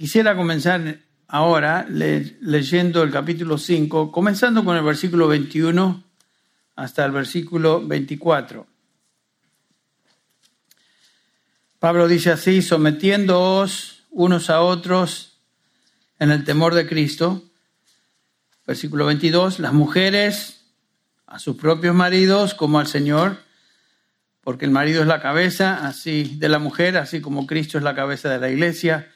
Quisiera comenzar ahora leyendo el capítulo 5, comenzando con el versículo 21 hasta el versículo 24. Pablo dice así, sometiéndoos unos a otros en el temor de Cristo. Versículo 22, las mujeres a sus propios maridos como al Señor, porque el marido es la cabeza así de la mujer, así como Cristo es la cabeza de la iglesia,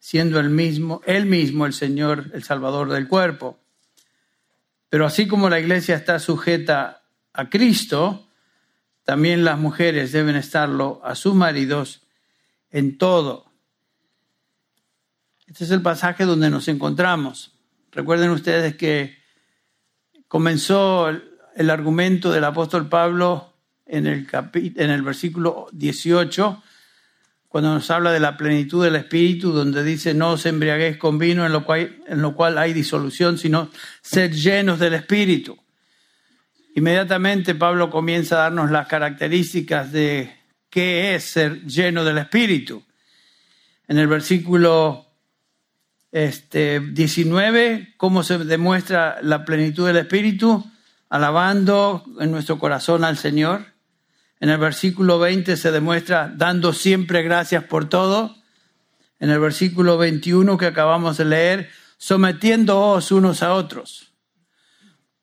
siendo el mismo, él mismo el Señor, el Salvador del cuerpo. Pero así como la iglesia está sujeta a Cristo, también las mujeres deben estarlo a sus maridos en todo. Este es el pasaje donde nos encontramos. Recuerden ustedes que comenzó el argumento del apóstol Pablo en el, en el versículo 18, cuando nos habla de la plenitud del Espíritu, donde dice, no os embriaguéis con vino en lo cual, en lo cual hay disolución, sino sed llenos del Espíritu. Inmediatamente Pablo comienza a darnos las características de qué es ser lleno del Espíritu. En el versículo este, 19, cómo se demuestra la plenitud del Espíritu, alabando en nuestro corazón al Señor. En el versículo 20 se demuestra dando siempre gracias por todo. En el versículo 21 que acabamos de leer, sometiéndoos unos a otros.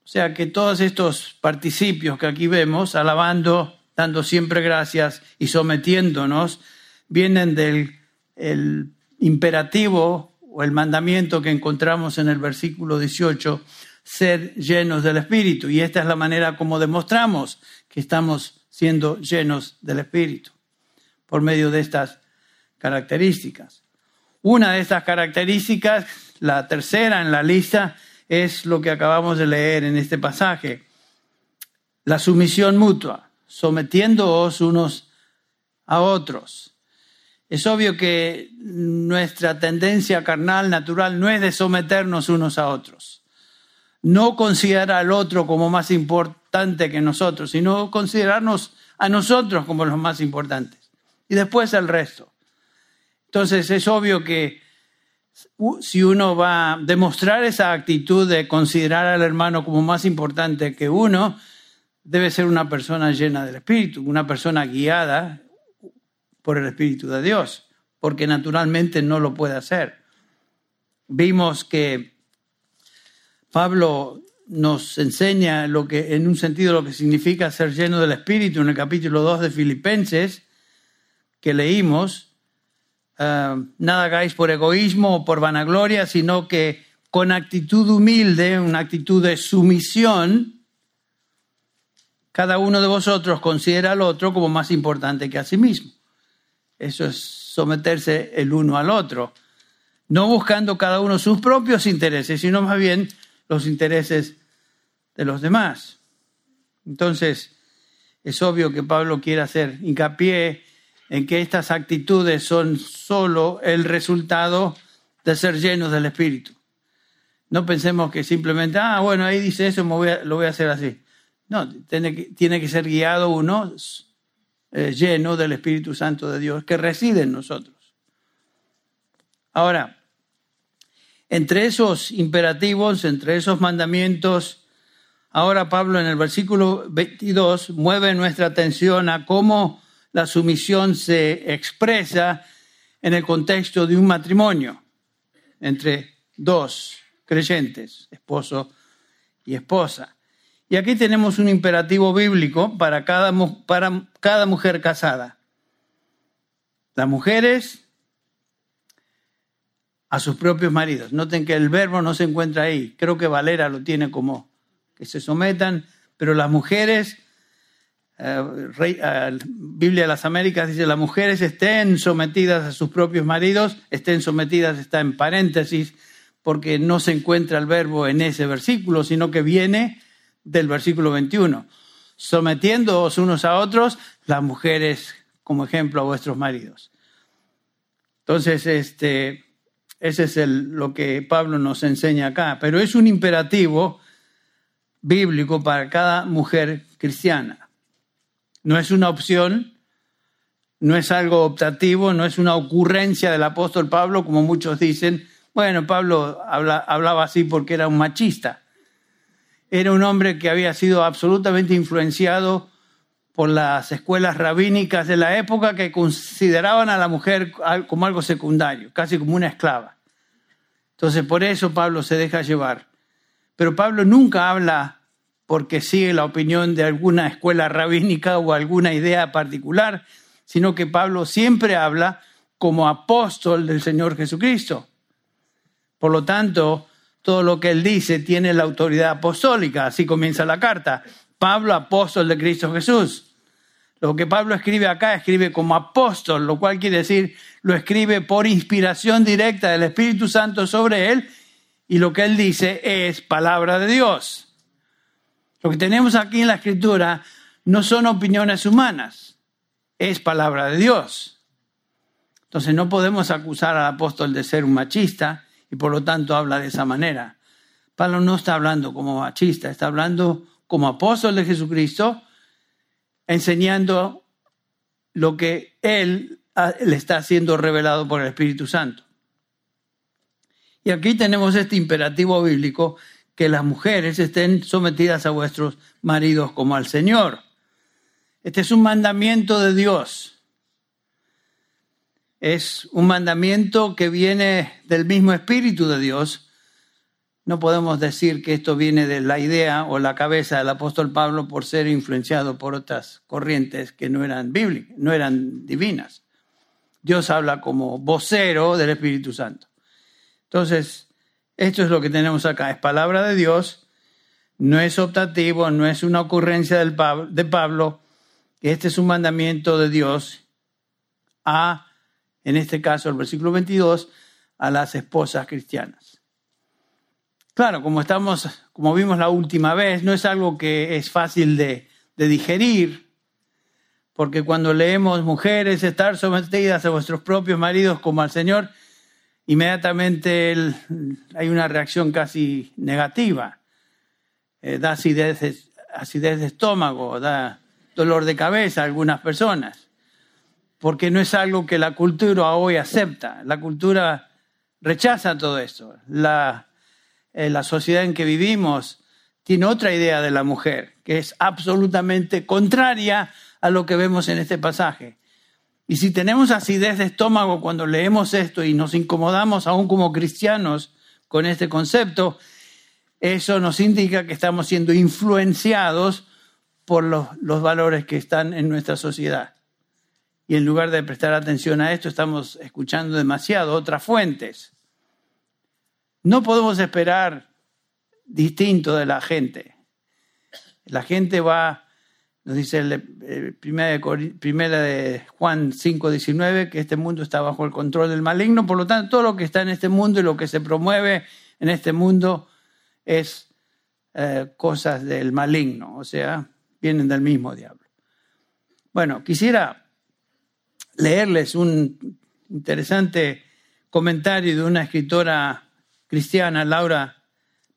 O sea que todos estos participios que aquí vemos, alabando, dando siempre gracias y sometiéndonos, vienen del el imperativo o el mandamiento que encontramos en el versículo 18, ser llenos del Espíritu. Y esta es la manera como demostramos que estamos siendo llenos del Espíritu, por medio de estas características. Una de estas características, la tercera en la lista, es lo que acabamos de leer en este pasaje, la sumisión mutua sometiéndoos unos a otros. Es obvio que nuestra tendencia carnal natural no es de someternos unos a otros. No considerar al otro como más importante que nosotros, sino considerarnos a nosotros como los más importantes. Y después el resto. Entonces es obvio que si uno va a demostrar esa actitud de considerar al hermano como más importante que uno, debe ser una persona llena del Espíritu, una persona guiada por el Espíritu de Dios, porque naturalmente no lo puede hacer. Vimos que Pablo nos enseña lo que, en un sentido, lo que significa ser lleno del Espíritu en el capítulo 2 de Filipenses, que leímos. Ah, nada hagáis por egoísmo o por vanagloria, sino que con actitud humilde, una actitud de sumisión, cada uno de vosotros considera al otro como más importante que a sí mismo. Eso es someterse el uno al otro, no buscando cada uno sus propios intereses, sino más bien los intereses de los demás. Entonces, es obvio que Pablo quiere hacer hincapié en que estas actitudes son solo el resultado de ser llenos del Espíritu. No pensemos que simplemente, ah, bueno, ahí dice eso, lo voy a hacer así. No, tiene que, tiene que ser guiado uno eh, lleno del Espíritu Santo de Dios que reside en nosotros. Ahora, entre esos imperativos, entre esos mandamientos, ahora Pablo en el versículo 22 mueve nuestra atención a cómo la sumisión se expresa en el contexto de un matrimonio entre dos creyentes, esposo y esposa. Y aquí tenemos un imperativo bíblico para cada, para cada mujer casada. Las mujeres a sus propios maridos. Noten que el verbo no se encuentra ahí. Creo que Valera lo tiene como que se sometan, pero las mujeres, eh, eh, Biblia de las Américas dice, las mujeres estén sometidas a sus propios maridos, estén sometidas, está en paréntesis, porque no se encuentra el verbo en ese versículo, sino que viene del versículo 21. Sometiéndoos unos a otros, las mujeres como ejemplo a vuestros maridos. Entonces, este, ese es lo que Pablo nos enseña acá, pero es un imperativo bíblico para cada mujer cristiana. No es una opción, no es algo optativo, no es una ocurrencia del apóstol Pablo, como muchos dicen. Bueno, Pablo hablaba así porque era un machista. Era un hombre que había sido absolutamente influenciado por las escuelas rabínicas de la época que consideraban a la mujer como algo secundario, casi como una esclava. Entonces, por eso Pablo se deja llevar. Pero Pablo nunca habla porque sigue la opinión de alguna escuela rabínica o alguna idea particular, sino que Pablo siempre habla como apóstol del Señor Jesucristo. Por lo tanto, todo lo que él dice tiene la autoridad apostólica, así comienza la carta. Pablo, apóstol de Cristo Jesús. Lo que Pablo escribe acá, escribe como apóstol, lo cual quiere decir, lo escribe por inspiración directa del Espíritu Santo sobre él, y lo que él dice es palabra de Dios. Lo que tenemos aquí en la escritura no son opiniones humanas es palabra de Dios. Entonces no podemos acusar al apóstol de ser un machista y por lo tanto habla de esa manera. Pablo no está hablando como machista, está hablando como apóstol de Jesucristo, enseñando lo que él le está siendo revelado por el Espíritu Santo. Y aquí tenemos este imperativo bíblico que las mujeres estén sometidas a vuestros maridos como al Señor. Este es un mandamiento de Dios. Es un mandamiento que viene del mismo Espíritu de Dios. No podemos decir que esto viene de la idea o la cabeza del apóstol Pablo por ser influenciado por otras corrientes que no eran bíblicas, no eran divinas. Dios habla como vocero del Espíritu Santo. Entonces, esto es lo que tenemos acá. Es palabra de Dios, no es optativo, no es una ocurrencia de Pablo, este es un mandamiento de Dios a, en este caso, el versículo 22, a las esposas cristianas. Claro, como estamos, como vimos la última vez, no es algo que es fácil de, digerir, porque cuando leemos mujeres estar sometidas a vuestros propios maridos como al Señor, inmediatamente hay una reacción casi negativa. Eh, da acidez, acidez de estómago, da dolor de cabeza a algunas personas, porque no es algo que la cultura hoy acepta. La cultura rechaza todo eso. La, eh, la sociedad en que vivimos tiene otra idea de la mujer, que es absolutamente contraria a lo que vemos en este pasaje. Y si tenemos acidez de estómago cuando leemos esto y nos incomodamos aún como cristianos con este concepto, eso nos indica que estamos siendo influenciados por los, valores que están en nuestra sociedad. Y en lugar de prestar atención a esto, estamos escuchando demasiado otras fuentes. No podemos esperar distinto de la gente. La gente va, nos dice el, primera, de, primera de Juan 5:19, que este mundo está bajo el control del maligno, por lo tanto, todo lo que está en este mundo y lo que se promueve en este mundo es eh, cosas del maligno, o sea, vienen del mismo diablo. Bueno, quisiera leerles un interesante comentario de una escritora cristiana, Laura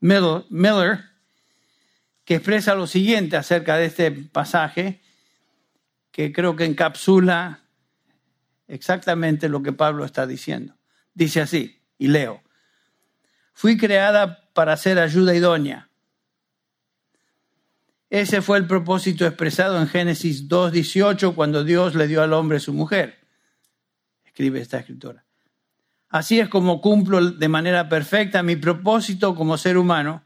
Miller, que expresa lo siguiente acerca de este pasaje, que creo que encapsula exactamente lo que Pablo está diciendo. Dice así, y leo, fui creada para ser ayuda idónea ese fue el propósito expresado en Génesis 2.18 cuando Dios le dio al hombre su mujer. Escribe esta escritora. Así es como cumplo de manera perfecta mi propósito como ser humano.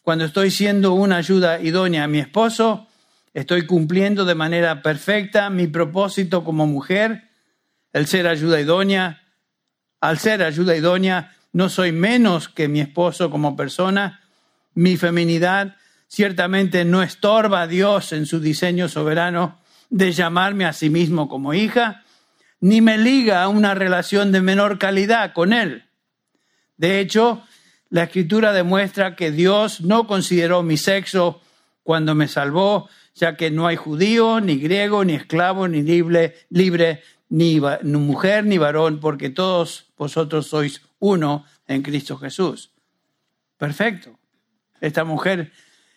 Cuando estoy siendo una ayuda idónea a mi esposo, estoy cumpliendo de manera perfecta mi propósito como mujer, el ser ayuda idónea. Al ser ayuda idónea, no soy menos que mi esposo como persona. Mi feminidad ciertamente no estorba a Dios en su diseño soberano de llamarme a sí mismo como hija, ni me liga a una relación de menor calidad con Él. De hecho, la escritura demuestra que Dios no consideró mi sexo cuando me salvó, ya que no hay judío, ni griego, ni esclavo, ni libre, libre ni, ni mujer, ni varón, porque todos vosotros sois uno en Cristo Jesús. Perfecto. Esta mujer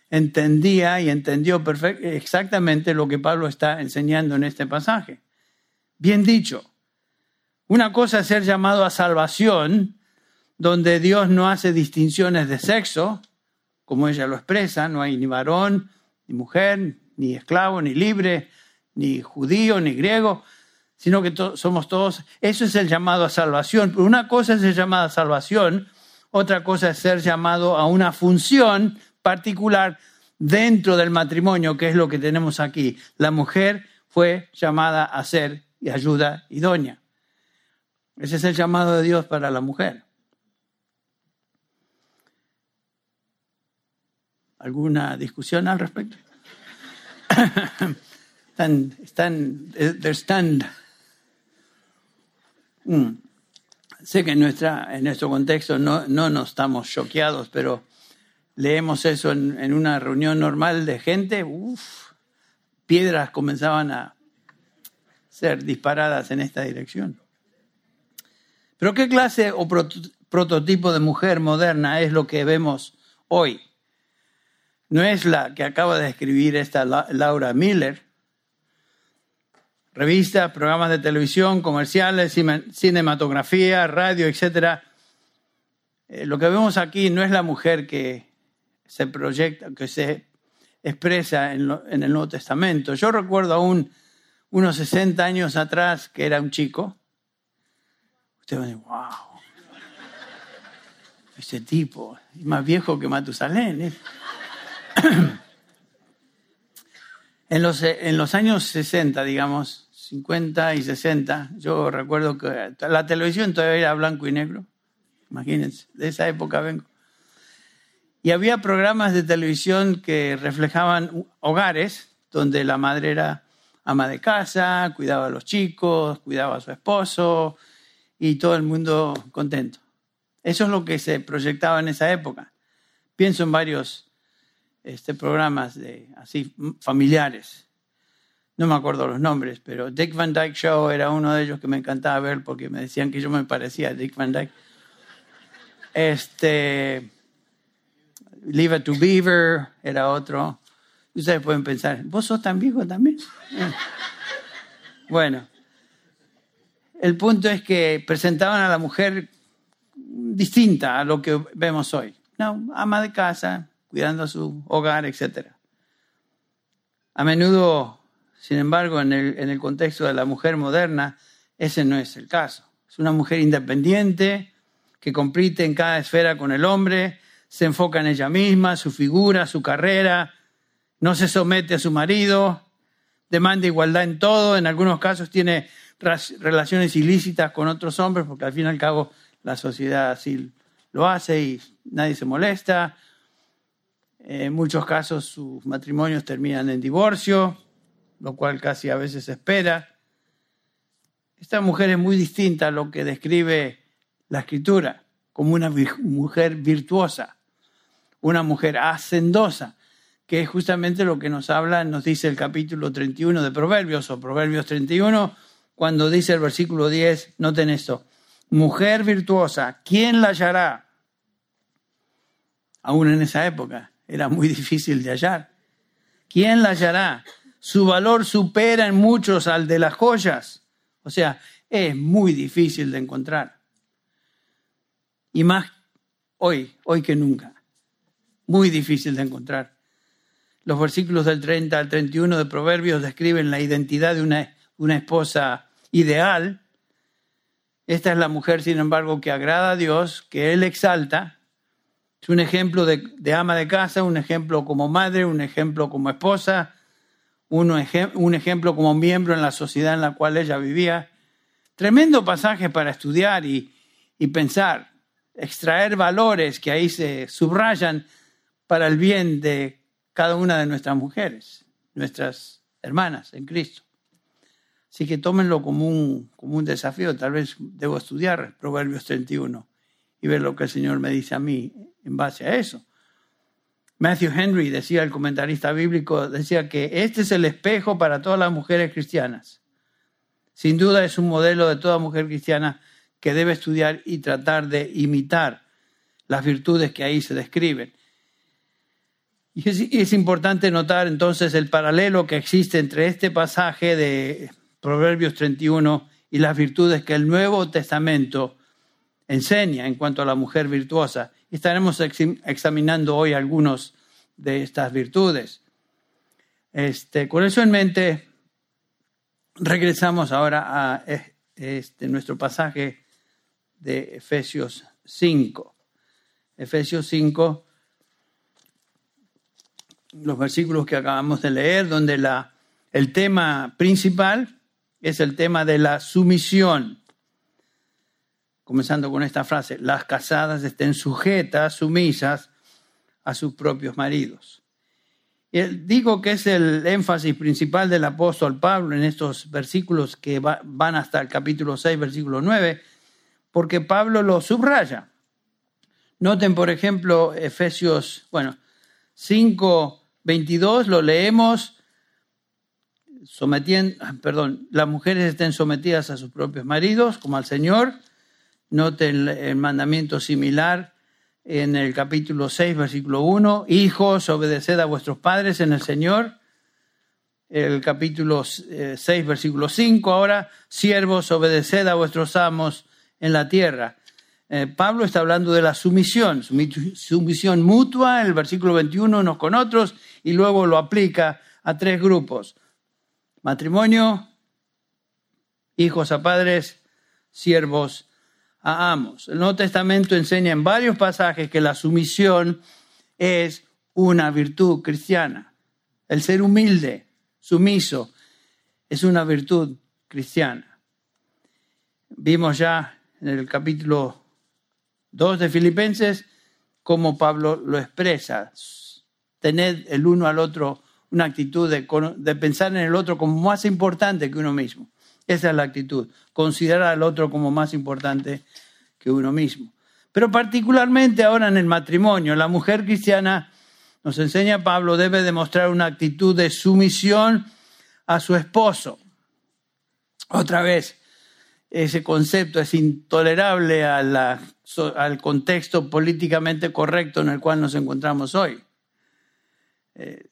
entendía y entendió exactamente lo que Pablo está enseñando en este pasaje. Bien dicho. Una cosa es ser llamado a salvación, donde Dios no hace distinciones de sexo, como ella lo expresa, no hay ni varón, ni mujer, ni esclavo, ni libre, ni judío, ni griego, sino que somos todos. Eso es el llamado a salvación. Pero una cosa es ser llamado a salvación, otra cosa es ser llamado a una función particular dentro del matrimonio, que es lo que tenemos aquí. La mujer fue llamada a ser y ayuda idónea. Ese es el llamado de Dios para la mujer. ¿Alguna discusión al respecto? están, están, están. Mm. Sé que en, nuestra, en nuestro contexto no, no nos estamos choqueados, pero leemos eso en, en una reunión normal de gente, uf, piedras comenzaban a ser disparadas en esta dirección. Pero ¿qué clase o prototipo de mujer moderna es lo que vemos hoy? No es la que acaba de escribir esta Laura Miller. Revistas, programas de televisión, comerciales, cinematografía, radio, etc. Eh, lo que vemos aquí no es la mujer que se proyecta, que se expresa en, en el Nuevo Testamento. Yo recuerdo aún unos 60 años atrás que era un chico Usted va a decir, wow, este tipo es más viejo que Matusalén. ¿eh? en, los, en los años 60, digamos, 50 y 60, yo recuerdo que la televisión todavía era blanco y negro. Imagínense, de esa época vengo. Y había programas de televisión que reflejaban hogares donde la madre era ama de casa, cuidaba a los chicos, cuidaba a su esposo, y todo el mundo contento. Eso es lo que se proyectaba en esa época. Pienso en varios este, programas de, así familiares. No me acuerdo los nombres, pero Dick Van Dyke Show era uno de ellos que me encantaba ver porque me decían que yo me parecía a Dick Van Dyke. Este, Leave It to Beaver era otro. Ustedes pueden pensar, ¿vos sos tan viejo también? Bueno, el punto es que presentaban a la mujer distinta a lo que vemos hoy. No, ama de casa, cuidando su hogar, etc. A menudo, sin embargo, en el, en el contexto de la mujer moderna, ese no es el caso. Es una mujer independiente que compite en cada esfera con el hombre, se enfoca en ella misma, su figura, su carrera, no se somete a su marido, demanda igualdad en todo, en algunos casos tiene relaciones ilícitas con otros hombres, porque al fin y al cabo la sociedad así lo hace y nadie se molesta. En muchos casos sus matrimonios terminan en divorcio, lo cual casi a veces se espera. Esta mujer es muy distinta a lo que describe la escritura, como una mujer virtuosa, una mujer hacendosa, que es justamente lo que nos habla, nos dice el capítulo 31 de Proverbios o Proverbios 31, cuando dice el versículo 10, noten esto, mujer virtuosa, ¿quién la hallará? Aún en esa época era muy difícil de hallar. ¿Quién la hallará? Su valor supera en muchos al de las joyas. O sea, es muy difícil de encontrar. Y más hoy, hoy que nunca. Muy difícil de encontrar. Los versículos del 30 al 31 de Proverbios describen la identidad de una una esposa ideal. Esta es la mujer, sin embargo, que agrada a Dios, que Él exalta. Es un ejemplo de, ama de casa, un ejemplo como madre, un ejemplo como esposa, un, un ejemplo como miembro en la sociedad en la cual ella vivía. Tremendo pasaje para estudiar y, y pensar, extraer valores que ahí se subrayan para el bien de cada una de nuestras mujeres, nuestras hermanas en Cristo. Así que tómenlo como un, como un desafío. Tal vez debo estudiar Proverbios 31 y ver lo que el Señor me dice a mí en base a eso. Matthew Henry, decía el comentarista bíblico, decía que este es el espejo para todas las mujeres cristianas. Sin duda es un modelo de toda mujer cristiana que debe estudiar y tratar de imitar las virtudes que ahí se describen. Y es, importante notar entonces el paralelo que existe entre este pasaje de Proverbios 31 y las virtudes que el Nuevo Testamento enseña en cuanto a la mujer virtuosa. Estaremos examinando hoy algunos de estas virtudes. Este, con eso en mente, regresamos ahora a este, nuestro pasaje de Efesios 5. Efesios 5, los versículos que acabamos de leer, donde la, el tema principal es el tema de la sumisión. Comenzando con esta frase, las casadas estén sujetas, sumisas a sus propios maridos. Y digo que es el énfasis principal del apóstol Pablo en estos versículos que van hasta el capítulo 6, versículo 9, porque Pablo lo subraya. Noten, por ejemplo, Efesios, bueno, 5, 22, lo leemos, sometiendo, ah, perdón, las mujeres estén sometidas a sus propios maridos, como al Señor. Noten el mandamiento similar en el capítulo 6, versículo 1, hijos, obedeced a vuestros padres en el Señor. El capítulo 6, eh, versículo 5, ahora, siervos, obedeced a vuestros amos en la tierra. Eh, Pablo está hablando de la sumisión, sumisión mutua en el versículo 21 unos con otros y luego lo aplica a tres grupos. Matrimonio, hijos a padres, siervos a amos. El Nuevo Testamento enseña en varios pasajes que la sumisión es una virtud cristiana. El ser humilde, sumiso, es una virtud cristiana. Vimos ya en el capítulo 2 de Filipenses, como Pablo lo expresa. Tened el uno al otro una actitud de, de, pensar en el otro como más importante que uno mismo. Esa es la actitud, considerar al otro como más importante que uno mismo. Pero particularmente ahora en el matrimonio, la mujer cristiana, nos enseña Pablo, debe demostrar una actitud de sumisión a su esposo. Otra vez, ese concepto es intolerable al contexto políticamente correcto en el cual nos encontramos hoy. Eh,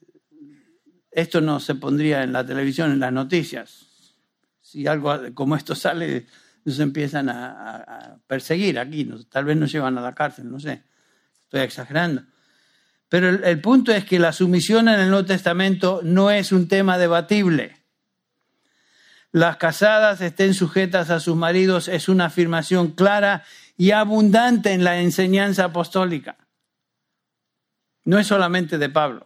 esto no se pondría en la televisión, en las noticias. Si algo como esto sale, nos empiezan a, perseguir aquí, tal vez nos llevan a la cárcel, no sé, estoy exagerando. Pero el punto es que la sumisión en el Nuevo Testamento no es un tema debatible las casadas estén sujetas a sus maridos es una afirmación clara y abundante en la enseñanza apostólica. No es solamente de Pablo.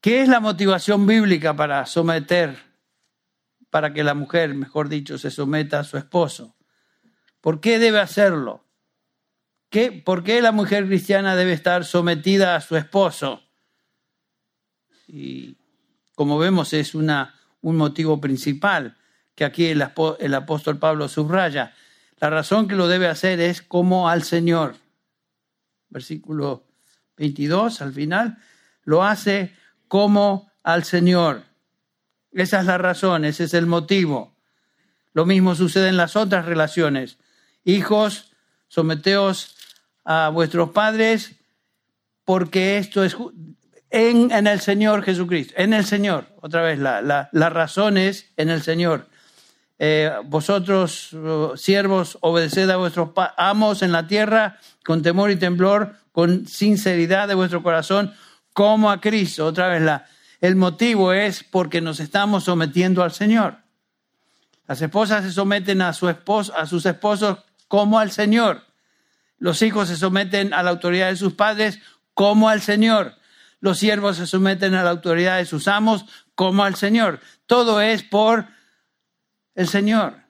¿Qué es la motivación bíblica para someter, para que la mujer, mejor dicho, se someta a su esposo? ¿Por qué debe hacerlo? ¿Qué, ¿Por qué la mujer cristiana debe estar sometida a su esposo? Y como vemos, es una, un motivo principal que aquí el, apóstol Pablo subraya. La razón que lo debe hacer es como al Señor. Versículo 22 al final, lo hace como al Señor. Esa es la razón, ese es el motivo. Lo mismo sucede en las otras relaciones. Hijos, someteos a vuestros padres porque esto es en, el Señor Jesucristo, en el Señor. Otra vez, la, la, razón es en el Señor. Eh, vosotros, uh, siervos, obedeced a vuestros amos en la tierra con temor y temblor, con sinceridad de vuestro corazón, como a Cristo. Otra vez, la, el motivo es porque nos estamos sometiendo al Señor. Las esposas se someten a, su esposo, a sus esposos como al Señor. Los hijos se someten a la autoridad de sus padres como al Señor. Los siervos se someten a la autoridad de sus amos como al Señor. Todo es por el Señor.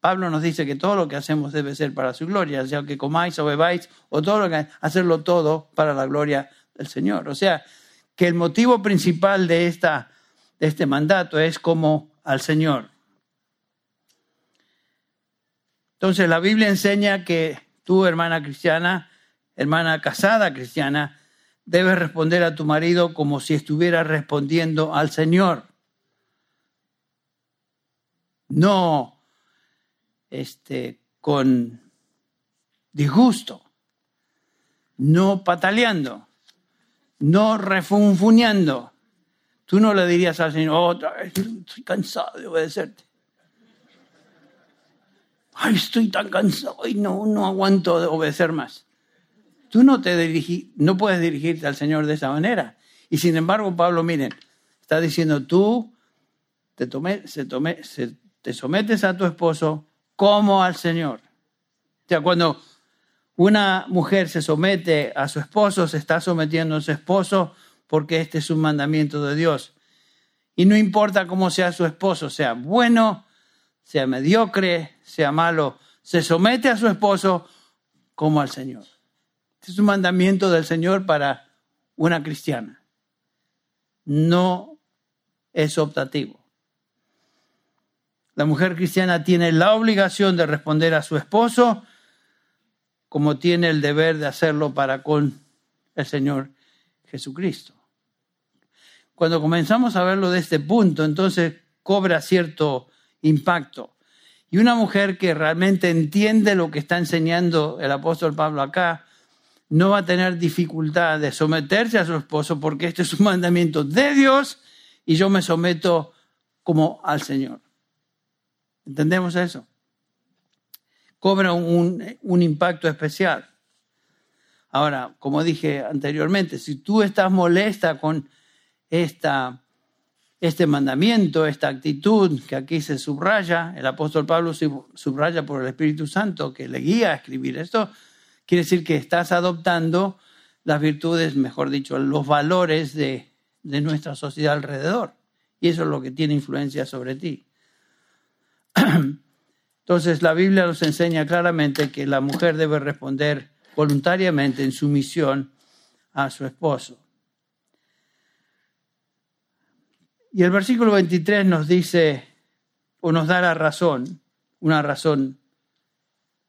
Pablo nos dice que todo lo que hacemos debe ser para su gloria, sea que comáis o bebáis o todo lo que hacerlo todo para la gloria del Señor. O sea, que el motivo principal de, esta, de este mandato es como al Señor. Entonces la Biblia enseña que tú, hermana cristiana, hermana casada cristiana, debes responder a tu marido como si estuviera respondiendo al Señor. No este, con disgusto, no pataleando, no refunfuñando, Tú no le dirías al Señor, otra vez, estoy cansado de obedecerte. Ay, estoy tan cansado y no, no aguanto de obedecer más. Tú no, te dirigi, no puedes dirigirte al Señor de esa manera. Y sin embargo, Pablo, miren, está diciendo, tú te, tome, se tome, se, te sometes a tu esposo como al Señor. O sea, cuando una mujer se somete a su esposo, se está sometiendo a su esposo porque este es un mandamiento de Dios. Y no importa cómo sea su esposo, sea bueno, sea mediocre, sea malo, se somete a su esposo como al Señor. Es un mandamiento del Señor para una cristiana. No es optativo. La mujer cristiana tiene la obligación de responder a su esposo como tiene el deber de hacerlo para con el Señor Jesucristo. Cuando comenzamos a verlo de este punto, entonces cobra cierto impacto. Y una mujer que realmente entiende lo que está enseñando el apóstol Pablo acá, no va a tener dificultad de someterse a su esposo porque este es un mandamiento de Dios y yo me someto como al Señor. ¿Entendemos eso? Cobra un, un impacto especial. Ahora, como dije anteriormente, si tú estás molesta con esta este mandamiento, esta actitud que aquí se subraya, el apóstol Pablo subraya por el Espíritu Santo que le guía a escribir esto, quiere decir que estás adoptando las virtudes, mejor dicho, los valores de, de nuestra sociedad alrededor. Y eso es lo que tiene influencia sobre ti. Entonces la Biblia nos enseña claramente que la mujer debe responder voluntariamente en sumisión a su esposo. Y el versículo 23 nos dice, o nos da la razón, una razón,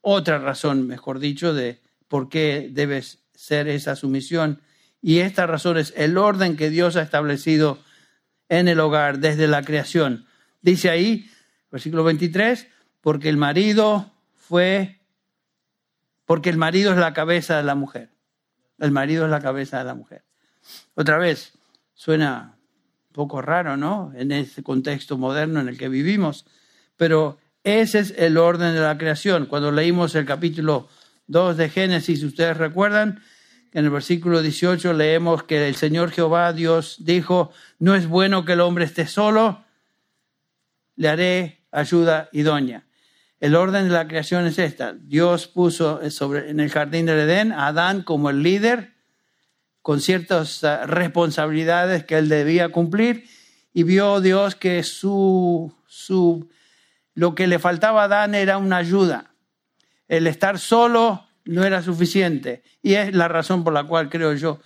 otra razón, mejor dicho, de por qué debe ser esa sumisión. Y esta razón es el orden que Dios ha establecido en el hogar desde la creación. Dice ahí, versículo 23, porque el marido fue, porque el marido es la cabeza de la mujer. El marido es la cabeza de la mujer. Otra vez, suena poco raro, ¿no? En este contexto moderno en el que vivimos. Pero ese es el orden de la creación. Cuando leímos el capítulo 2 de Génesis, ustedes recuerdan, en el versículo 18 leemos que el Señor Jehová, Dios, dijo, no es bueno que el hombre esté solo, le haré ayuda idónea. El orden de la creación es esta. Dios puso sobre, en el jardín del Edén a Adán como el líder, con ciertas eh, responsabilidades que él debía cumplir y vio Dios que su, su, lo que le faltaba a Adán era una ayuda. El estar solo no era suficiente y es la razón por la cual creo yo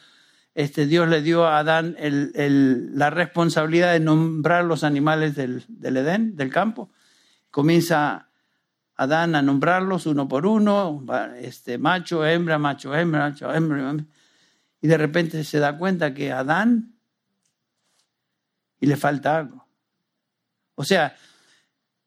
este, Dios le dio a Adán la responsabilidad de nombrar los animales del, del Edén, del campo. Comienza Adán a nombrarlos uno por uno, este, macho, hembra, macho, hembra, macho, hembra y de repente se da cuenta que Adán y le falta algo. O sea,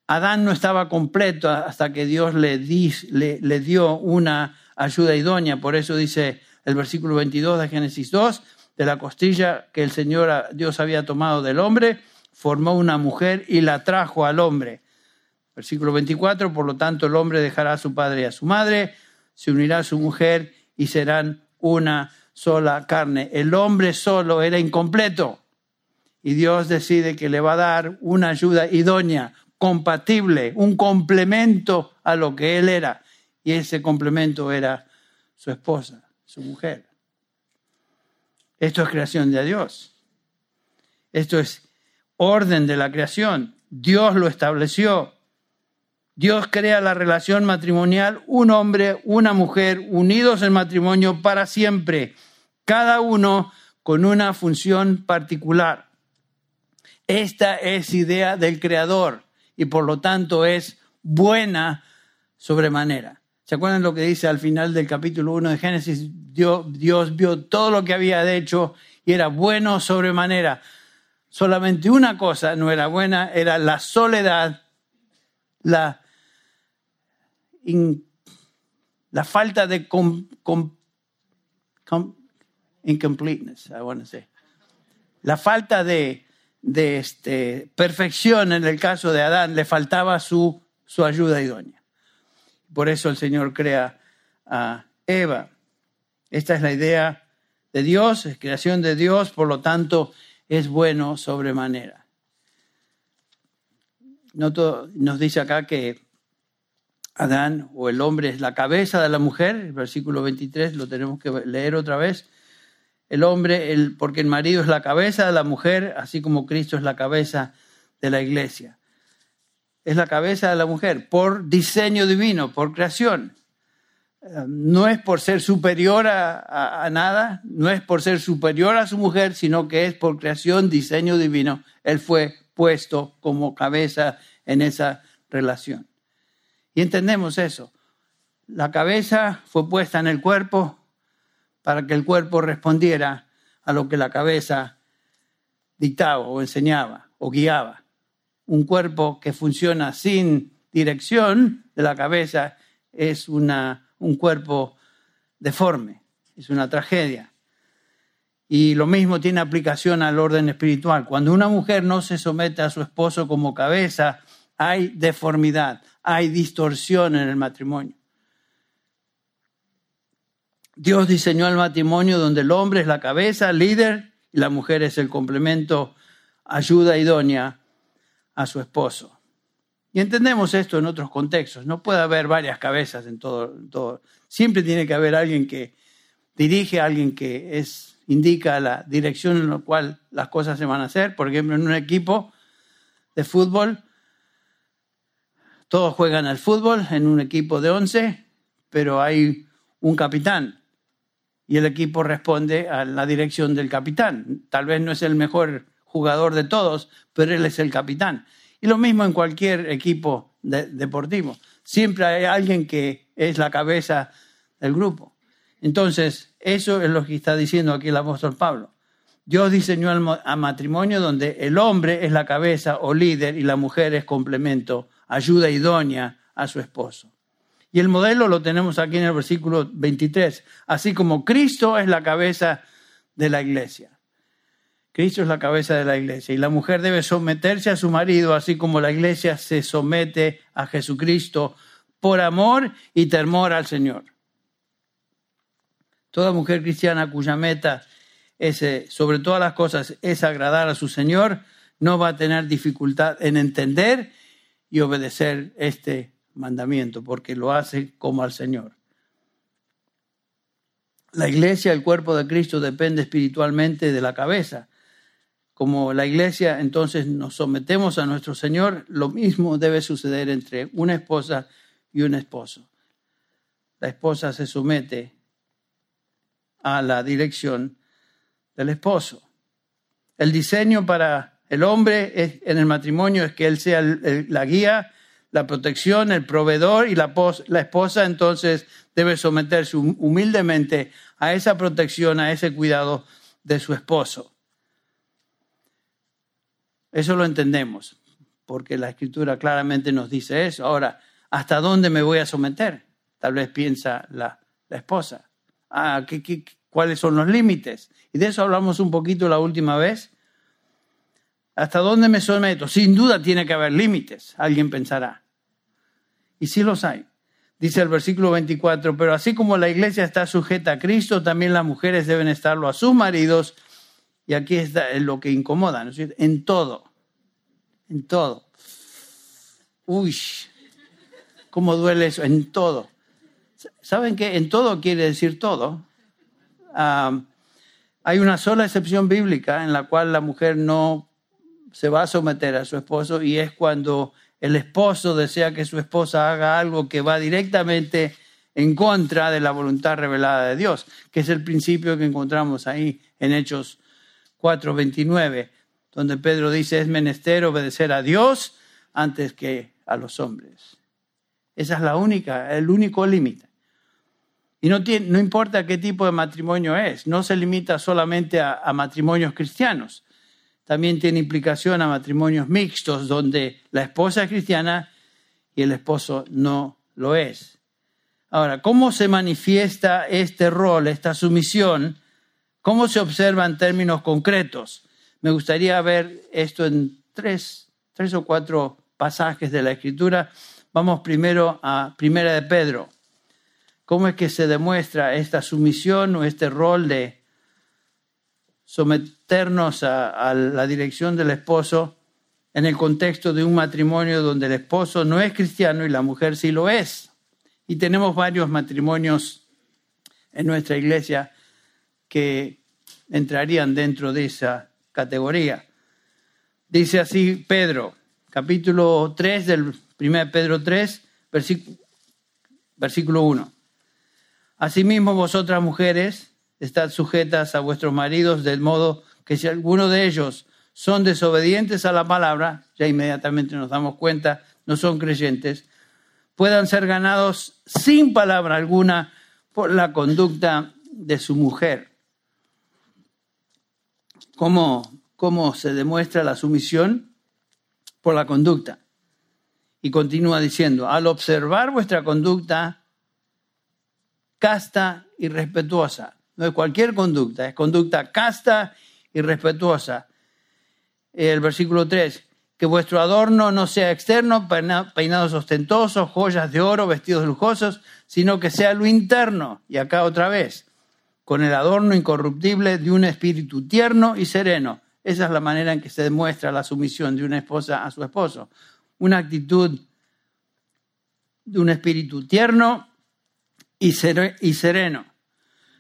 Adán no estaba completo hasta que Dios le, dio una ayuda idónea. Por eso dice el versículo 22 de Génesis 2, de la costilla que el Señor Dios había tomado del hombre, formó una mujer y la trajo al hombre. Versículo 24, por lo tanto el hombre dejará a su padre y a su madre, se unirá a su mujer y serán una sola carne. El hombre solo era incompleto y Dios decide que le va a dar una ayuda idónea, compatible, un complemento a lo que él era. Y ese complemento era su esposa, su mujer. Esto es creación de Dios. Esto es orden de la creación. Dios lo estableció. Dios crea la relación matrimonial, un hombre, una mujer, unidos en matrimonio para siempre cada uno con una función particular. Esta es idea del Creador y por lo tanto es buena sobremanera. ¿Se acuerdan lo que dice al final del capítulo 1 de Génesis? Dios, vio todo lo que había hecho y era bueno sobremanera. Solamente una cosa no era buena, era la soledad, la, la falta de incompleteness, I want to say. La falta de, de este, perfección en el caso de Adán, le faltaba su, su ayuda idónea. Por eso el Señor crea a Eva. Esta es la idea de Dios, es creación de Dios, por lo tanto es bueno sobremanera. nos dice acá que Adán o el hombre es la cabeza de la mujer, el versículo 23 lo tenemos que leer otra vez. El hombre, porque el marido es la cabeza de la mujer, así como Cristo es la cabeza de la iglesia. Es la cabeza de la mujer por diseño divino, por creación. Eh, no es por ser superior a, a nada, no es por ser superior a su mujer, sino que es por creación, diseño divino. Él fue puesto como cabeza en esa relación. Y entendemos eso. La cabeza fue puesta en el cuerpo para que el cuerpo respondiera a lo que la cabeza dictaba o enseñaba o guiaba. Un cuerpo que funciona sin dirección de la cabeza es una, un cuerpo deforme, es una tragedia. Y lo mismo tiene aplicación al orden espiritual. Cuando una mujer no se somete a su esposo como cabeza, hay deformidad, hay distorsión en el matrimonio. Dios diseñó el matrimonio donde el hombre es la cabeza, líder, y la mujer es el complemento, ayuda idónea a su esposo. Y entendemos esto en otros contextos. No puede haber varias cabezas en todo. Siempre tiene que haber alguien que dirige, alguien que es, indica la dirección en la cual las cosas se van a hacer. Por ejemplo, en un equipo de fútbol, todos juegan al fútbol en un equipo de 11, pero hay un capitán y el equipo responde a la dirección del capitán. Tal vez no es el mejor jugador de todos, pero él es el capitán. Y lo mismo en cualquier equipo deportivo. Siempre hay alguien que es la cabeza del grupo. Entonces, eso es lo que está diciendo aquí el apóstol Pablo. Dios diseñó el matrimonio donde el hombre es la cabeza o líder y la mujer es complemento ayuda idónea a su esposo. Y el modelo lo tenemos aquí en el versículo 23, así como Cristo es la cabeza de la iglesia. Cristo es la cabeza de la iglesia y la mujer debe someterse a su marido, así como la iglesia se somete a Jesucristo por amor y temor al Señor. Toda mujer cristiana cuya meta es, eh, sobre todas las cosas es agradar a su Señor, no va a tener dificultad en entender y obedecer este mandamiento, porque lo hace como al Señor. La iglesia, el cuerpo de Cristo, depende espiritualmente de la cabeza. Como la iglesia, entonces nos sometemos a nuestro Señor, lo mismo debe suceder entre una esposa y un esposo. La esposa se somete a la dirección del esposo. El diseño para el hombre en el matrimonio es que él sea la guía, la protección, el proveedor y la, la esposa entonces debe someterse humildemente a esa protección, a ese cuidado de su esposo. Eso lo entendemos, porque la escritura claramente nos dice eso. Ahora, ¿hasta dónde me voy a someter? Tal vez piensa la, esposa. Ah, cuáles son los límites? Y de eso hablamos un poquito la última vez. ¿Hasta dónde me someto? Sin duda tiene que haber límites, alguien pensará. Y sí los hay. Dice el versículo 24, pero así como la iglesia está sujeta a Cristo, también las mujeres deben estarlo a sus maridos. Y aquí está lo que incomoda, ¿no es cierto? En todo. En todo. Uy, ¿cómo duele eso? En todo. ¿Saben qué? En todo quiere decir todo. Ah, hay una sola excepción bíblica en la cual la mujer no se va a someter a su esposo y es cuando el esposo desea que su esposa haga algo que va directamente en contra de la voluntad revelada de Dios, que es el principio que encontramos ahí en Hechos 4:29, donde Pedro dice es menester obedecer a Dios antes que a los hombres. Esa es la única, el único límite. Y no, importa qué tipo de matrimonio es, no se limita solamente a matrimonios cristianos también tiene implicación a matrimonios mixtos donde la esposa es cristiana y el esposo no lo es. Ahora, ¿cómo se manifiesta este rol, esta sumisión? ¿Cómo se observa en términos concretos? Me gustaría ver esto en tres, tres o cuatro pasajes de la Escritura. Vamos primero a Primera de Pedro. ¿Cómo es que se demuestra esta sumisión o este rol de someternos a, la dirección del esposo en el contexto de un matrimonio donde el esposo no es cristiano y la mujer sí lo es? Y tenemos varios matrimonios en nuestra iglesia que entrarían dentro de esa categoría. Dice así Pedro, capítulo 3 del 1 Pedro 3, versículo 1. Asimismo vosotras mujeres, estad sujetas a vuestros maridos, del modo que si alguno de ellos son desobedientes a la palabra, ya inmediatamente nos damos cuenta, no son creyentes, puedan ser ganados sin palabra alguna por la conducta de su mujer. ¿Cómo, cómo se demuestra la sumisión? Por la conducta. Y continúa diciendo, al observar vuestra conducta, casta y respetuosa. No es cualquier conducta, es conducta casta y respetuosa. El versículo 3, que vuestro adorno no sea externo, peinados ostentosos, joyas de oro, vestidos lujosos, sino que sea lo interno. Y acá otra vez, con el adorno incorruptible de un espíritu tierno y sereno. Esa es la manera en que se demuestra la sumisión de una esposa a su esposo. Una actitud de un espíritu tierno y sereno,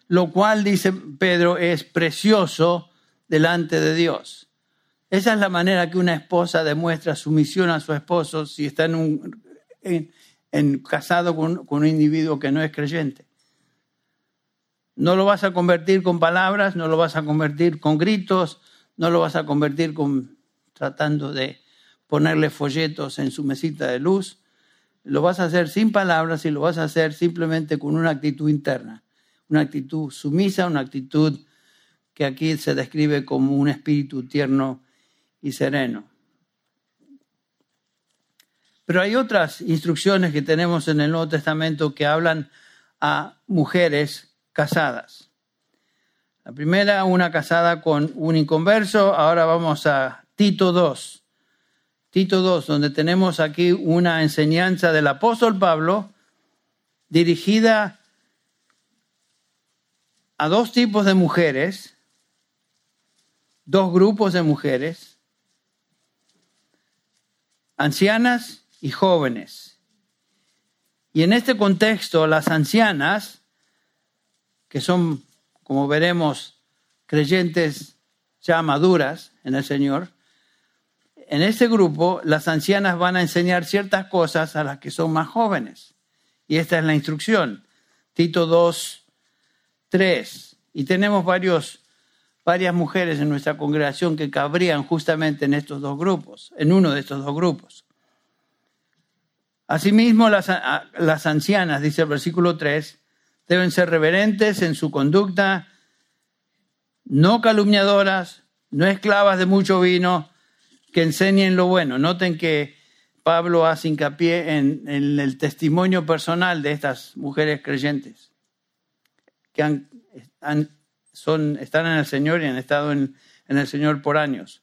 lo cual, dice Pedro, es precioso delante de Dios. Esa es la manera que una esposa demuestra sumisión a su esposo si está en un, casado con, con un individuo que no es creyente. No lo vas a convertir con palabras, no lo vas a convertir con gritos, no lo vas a convertir con tratando de ponerle folletos en su mesita de luz, lo vas a hacer sin palabras y lo vas a hacer simplemente con una actitud interna, una actitud sumisa, una actitud que aquí se describe como un espíritu tierno y sereno. Pero hay otras instrucciones que tenemos en el Nuevo Testamento que hablan a mujeres casadas. La primera, una casada con un inconverso. Ahora vamos a Tito 2. Tito 2, donde tenemos aquí una enseñanza del apóstol Pablo dirigida a dos tipos de mujeres, dos grupos de mujeres, ancianas y jóvenes. Y en este contexto, las ancianas, que son, como veremos, creyentes ya maduras en el Señor, en este grupo las ancianas van a enseñar ciertas cosas a las que son más jóvenes. Y esta es la instrucción. Tito 2, 3. Y tenemos varias mujeres en nuestra congregación que cabrían justamente en estos dos grupos, en uno de estos dos grupos. Asimismo, las, las ancianas, dice el versículo 3, deben ser reverentes en su conducta, no calumniadoras, no esclavas de mucho vino, que enseñen lo bueno. Noten que Pablo hace hincapié en, el testimonio personal de estas mujeres creyentes que han, son, están en el Señor y han estado en, en el Señor por años.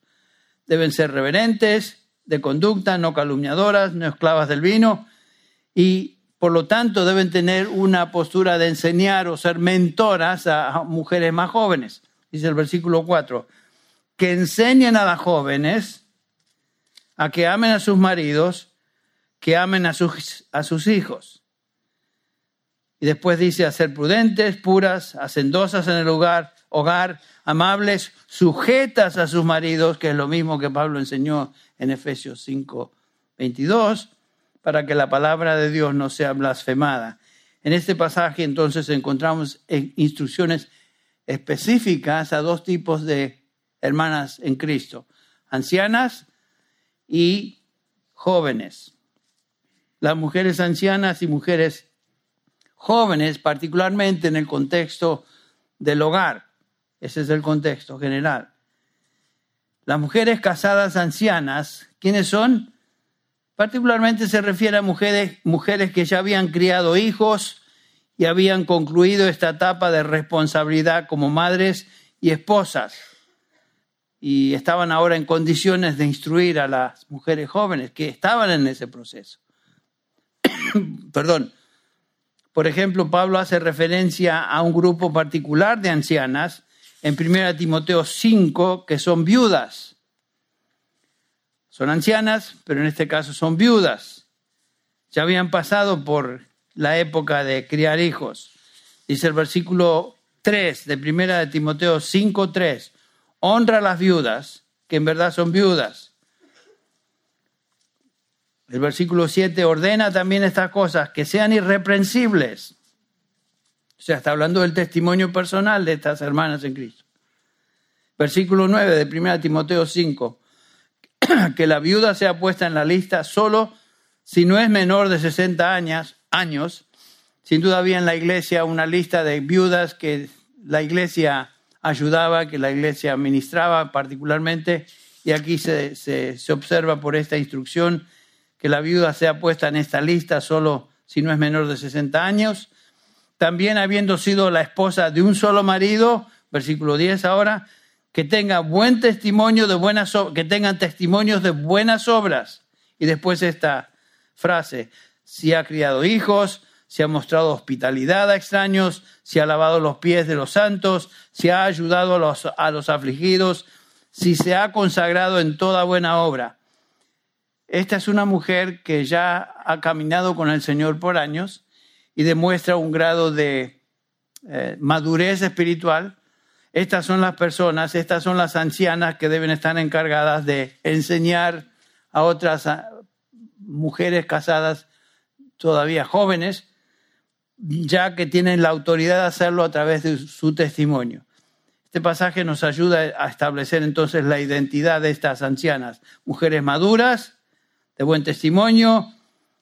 Deben ser reverentes, de conducta, no calumniadoras, no esclavas del vino y por lo tanto deben tener una postura de enseñar o ser mentoras a mujeres más jóvenes. Dice el versículo 4, que enseñen a las jóvenes a que amen a sus maridos, que amen a sus, a sus hijos. Y después dice a ser prudentes, puras, hacendosas en el hogar, hogar, amables, sujetas a sus maridos, que es lo mismo que Pablo enseñó en Efesios 5, 22, para que la palabra de Dios no sea blasfemada. En este pasaje entonces encontramos instrucciones específicas a dos tipos de hermanas en Cristo, ancianas y jóvenes. Las mujeres ancianas y mujeres jóvenes, particularmente en el contexto del hogar. Ese es el contexto general. Las mujeres casadas ancianas, ¿quiénes son? Particularmente se refiere a mujeres, mujeres que ya habían criado hijos y habían concluido esta etapa de responsabilidad como madres y esposas y estaban ahora en condiciones de instruir a las mujeres jóvenes que estaban en ese proceso. Perdón. Por ejemplo, Pablo hace referencia a un grupo particular de ancianas en 1 Timoteo 5 que son viudas. Son ancianas, pero en este caso son viudas. Ya habían pasado por la época de criar hijos. Dice el versículo 3 de 1 Timoteo 5, 3. Honra a las viudas, que en verdad son viudas el versículo 7 ordena también estas cosas, que sean irreprensibles. O sea, está hablando del testimonio personal de estas hermanas en Cristo. Versículo 9 de 1 Timoteo 5, que la viuda sea puesta en la lista solo si no es menor de 60 años. Sin duda había en la iglesia una lista de viudas que la iglesia ayudaba, que la iglesia administraba particularmente, y aquí se, se observa por esta instrucción que la viuda sea puesta en esta lista solo si no es menor de 60 años. También habiendo sido la esposa de un solo marido, versículo 10 ahora, que tenga buen testimonio de buenas que tengan testimonios de buenas obras. Y después esta frase, si ha criado hijos, si ha mostrado hospitalidad a extraños, si ha lavado los pies de los santos, si ha ayudado a los, a los afligidos, si se ha consagrado en toda buena obra. Esta es una mujer que ya ha caminado con el Señor por años y demuestra un grado de eh, madurez espiritual. Estas son las personas, estas son las ancianas que deben estar encargadas de enseñar a otras mujeres casadas todavía jóvenes, ya que tienen la autoridad de hacerlo a través de su testimonio. Este pasaje nos ayuda a establecer entonces la identidad de estas ancianas, mujeres maduras, de buen testimonio,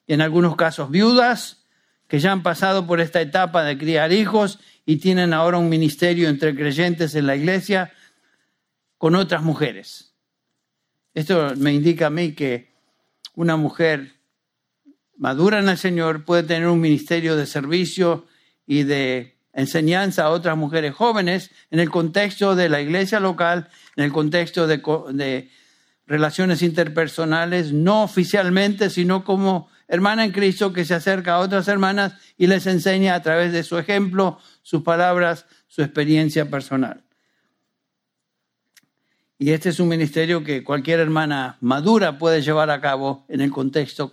y en algunos casos viudas, que ya han pasado por esta etapa de criar hijos y tienen ahora un ministerio entre creyentes en la iglesia con otras mujeres. Esto me indica a mí que una mujer madura en el Señor puede tener un ministerio de servicio y de enseñanza a otras mujeres jóvenes en el contexto de la iglesia local, en el contexto de, de relaciones interpersonales, no oficialmente, sino como hermana en Cristo que se acerca a otras hermanas y les enseña a través de su ejemplo, sus palabras, su experiencia personal. Y este es un ministerio que cualquier hermana madura puede llevar a cabo en el contexto